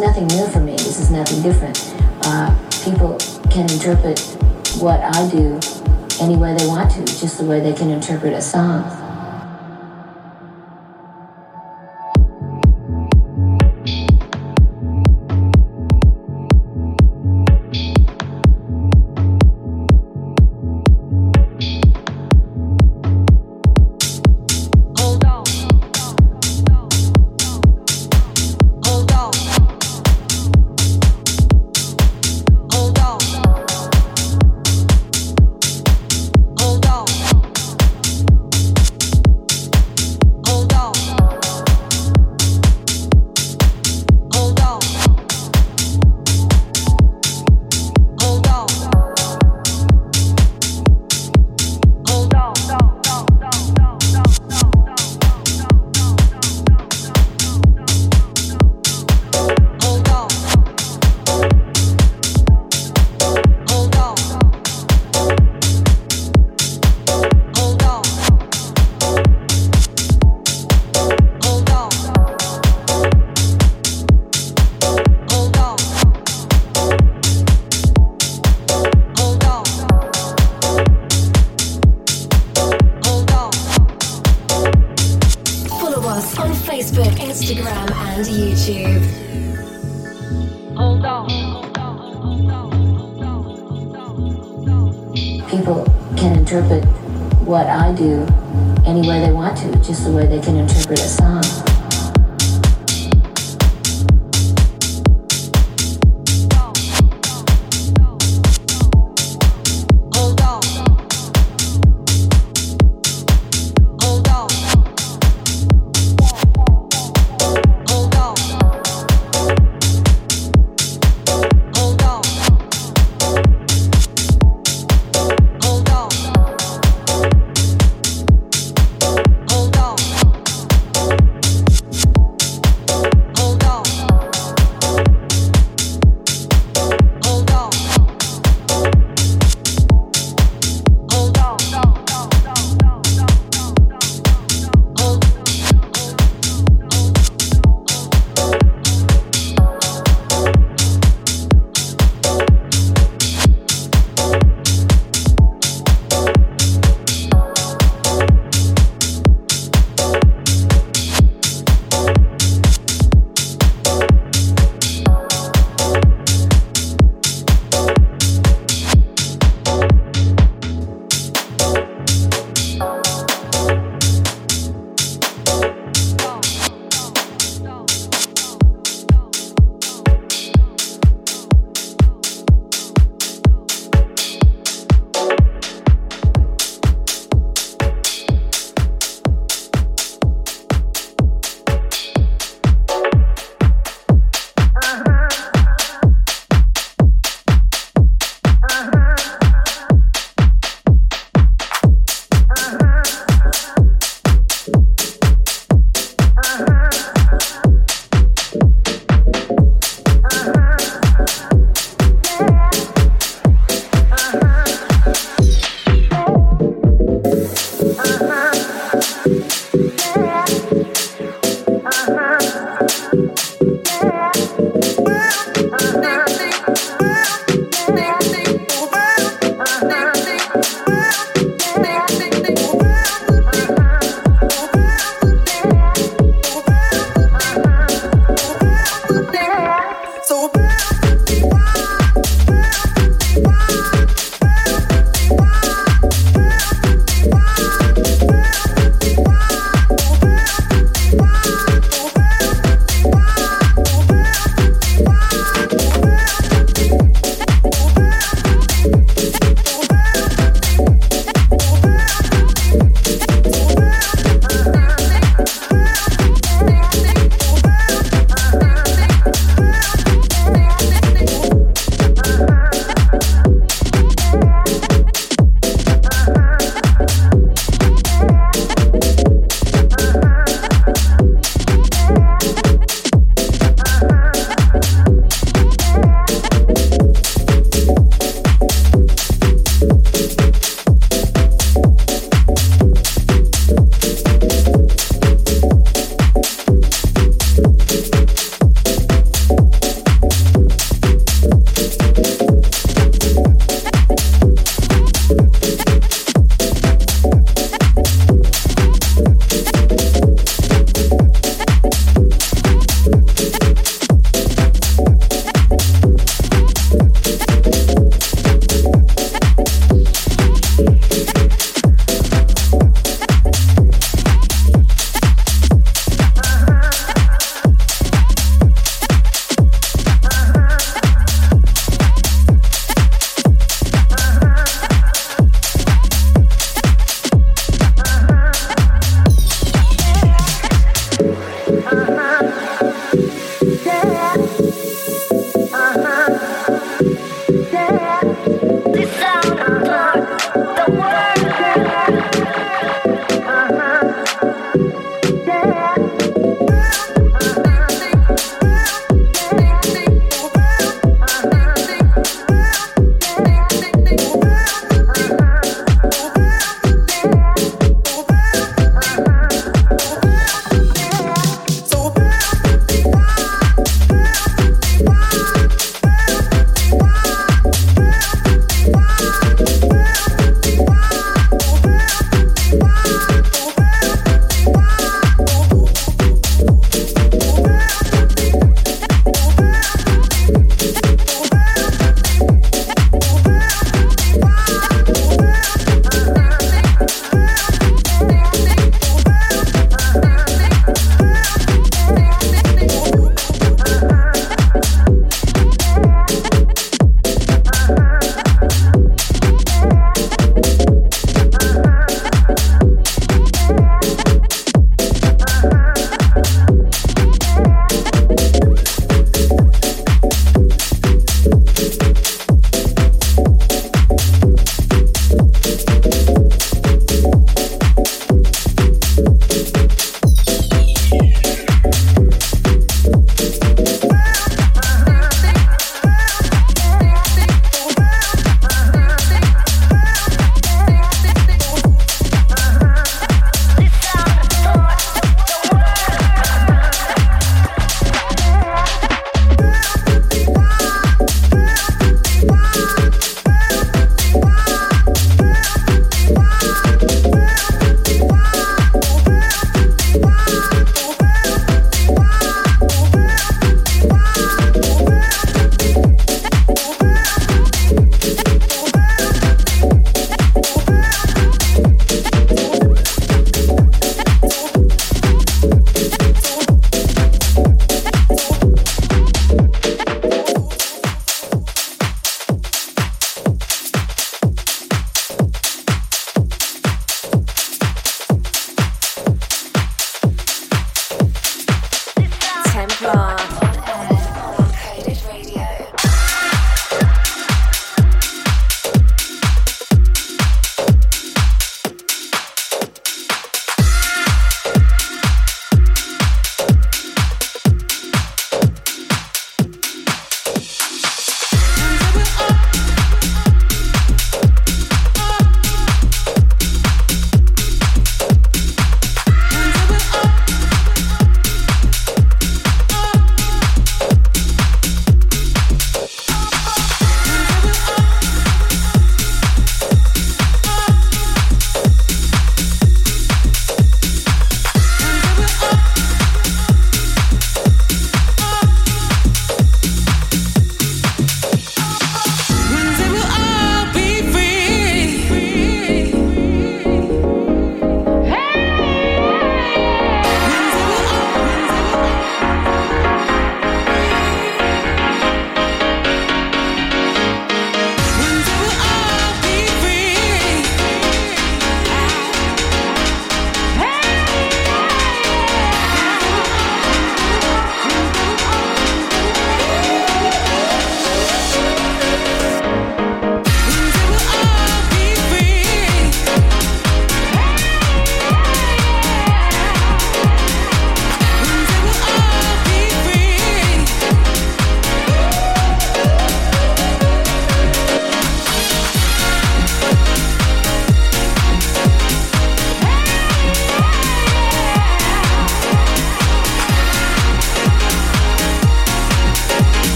nothing new for me. This is nothing different. Uh, people can interpret what I do any way they want to, just the way they can interpret a song. any way they want to, just the way they can interpret a song.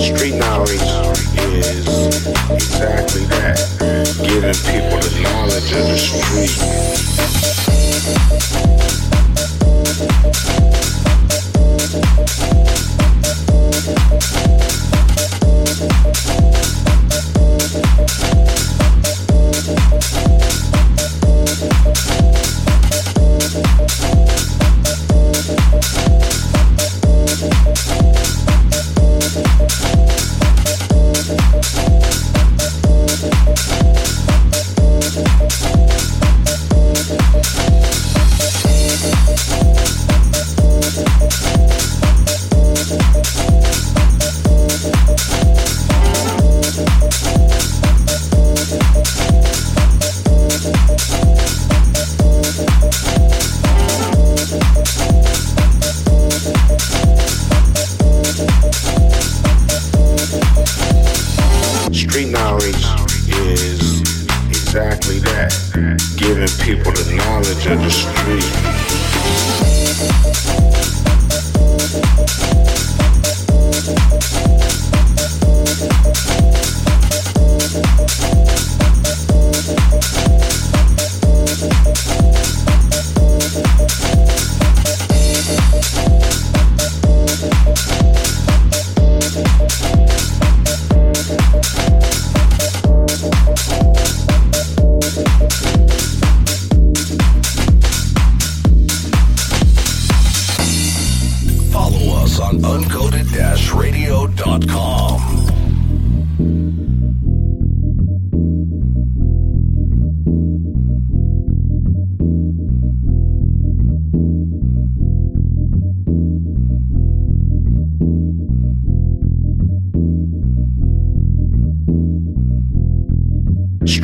Street knowledge is exactly that giving people the knowledge of the street.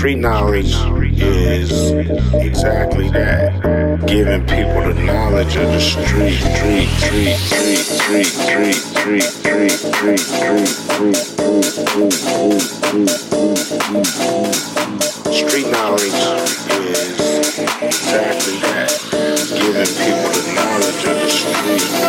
Street knowledge is exactly that. Giving people the knowledge of the street, street, street, street, street, street, street, street, street, street, street, street knowledge is exactly that. Giving people the knowledge of the street.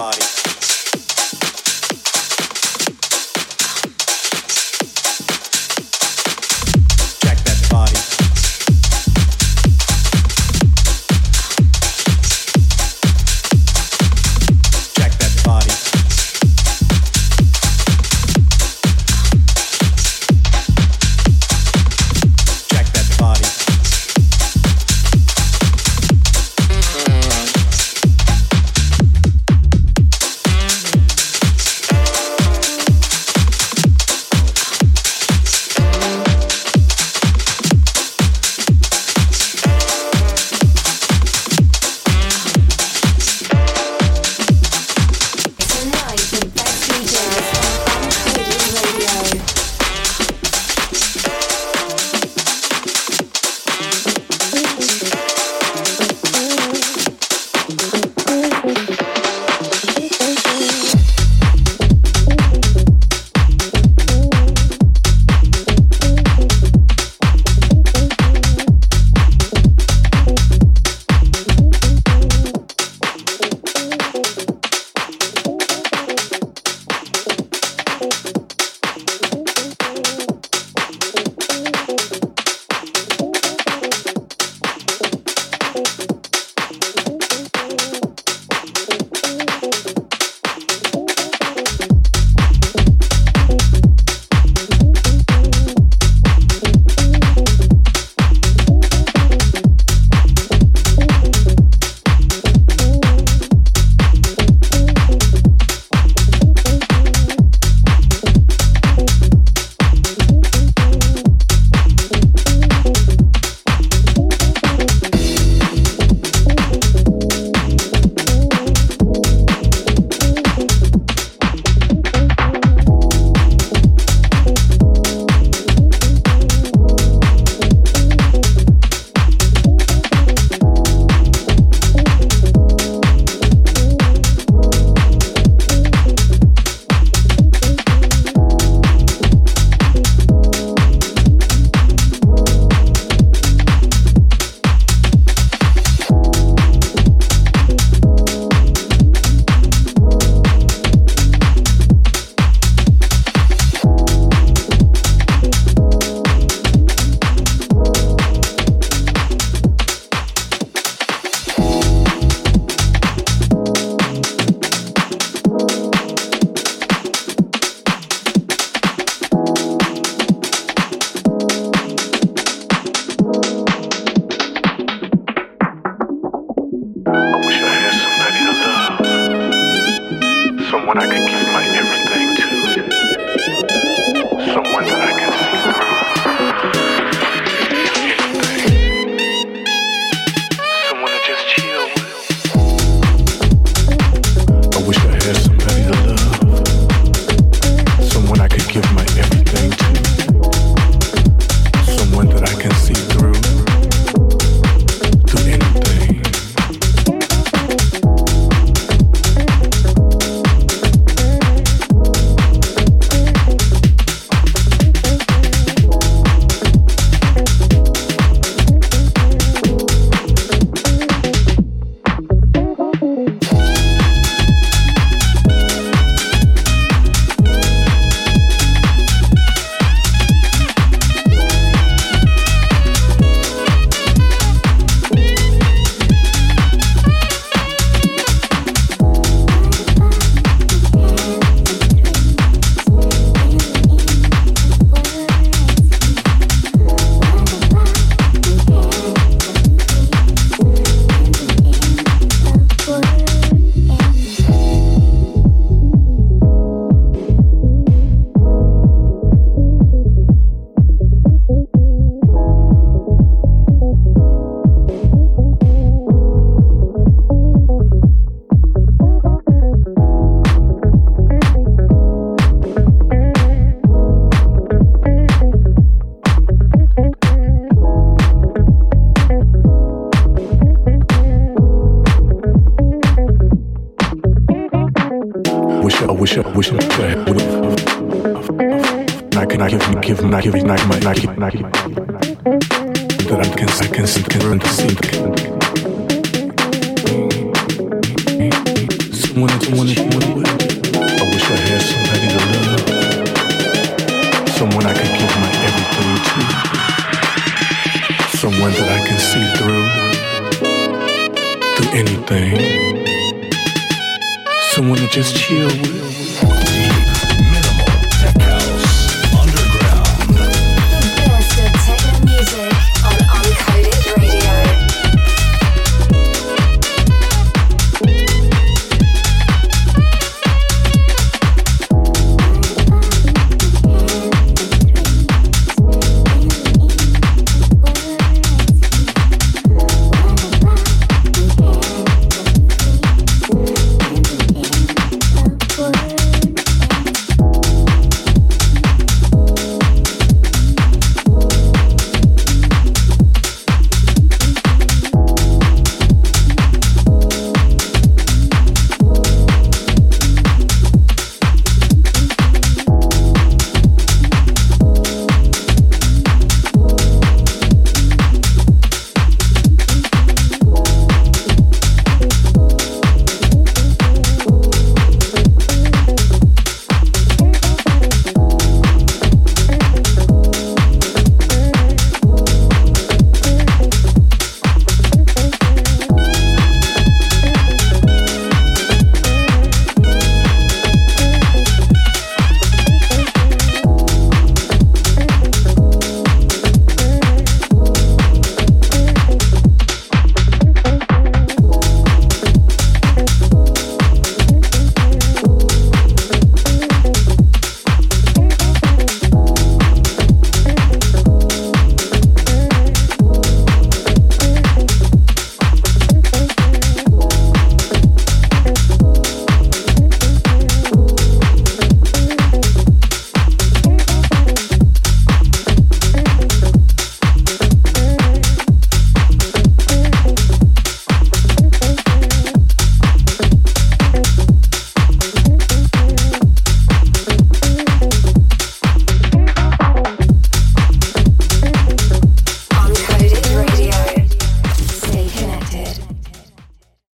body.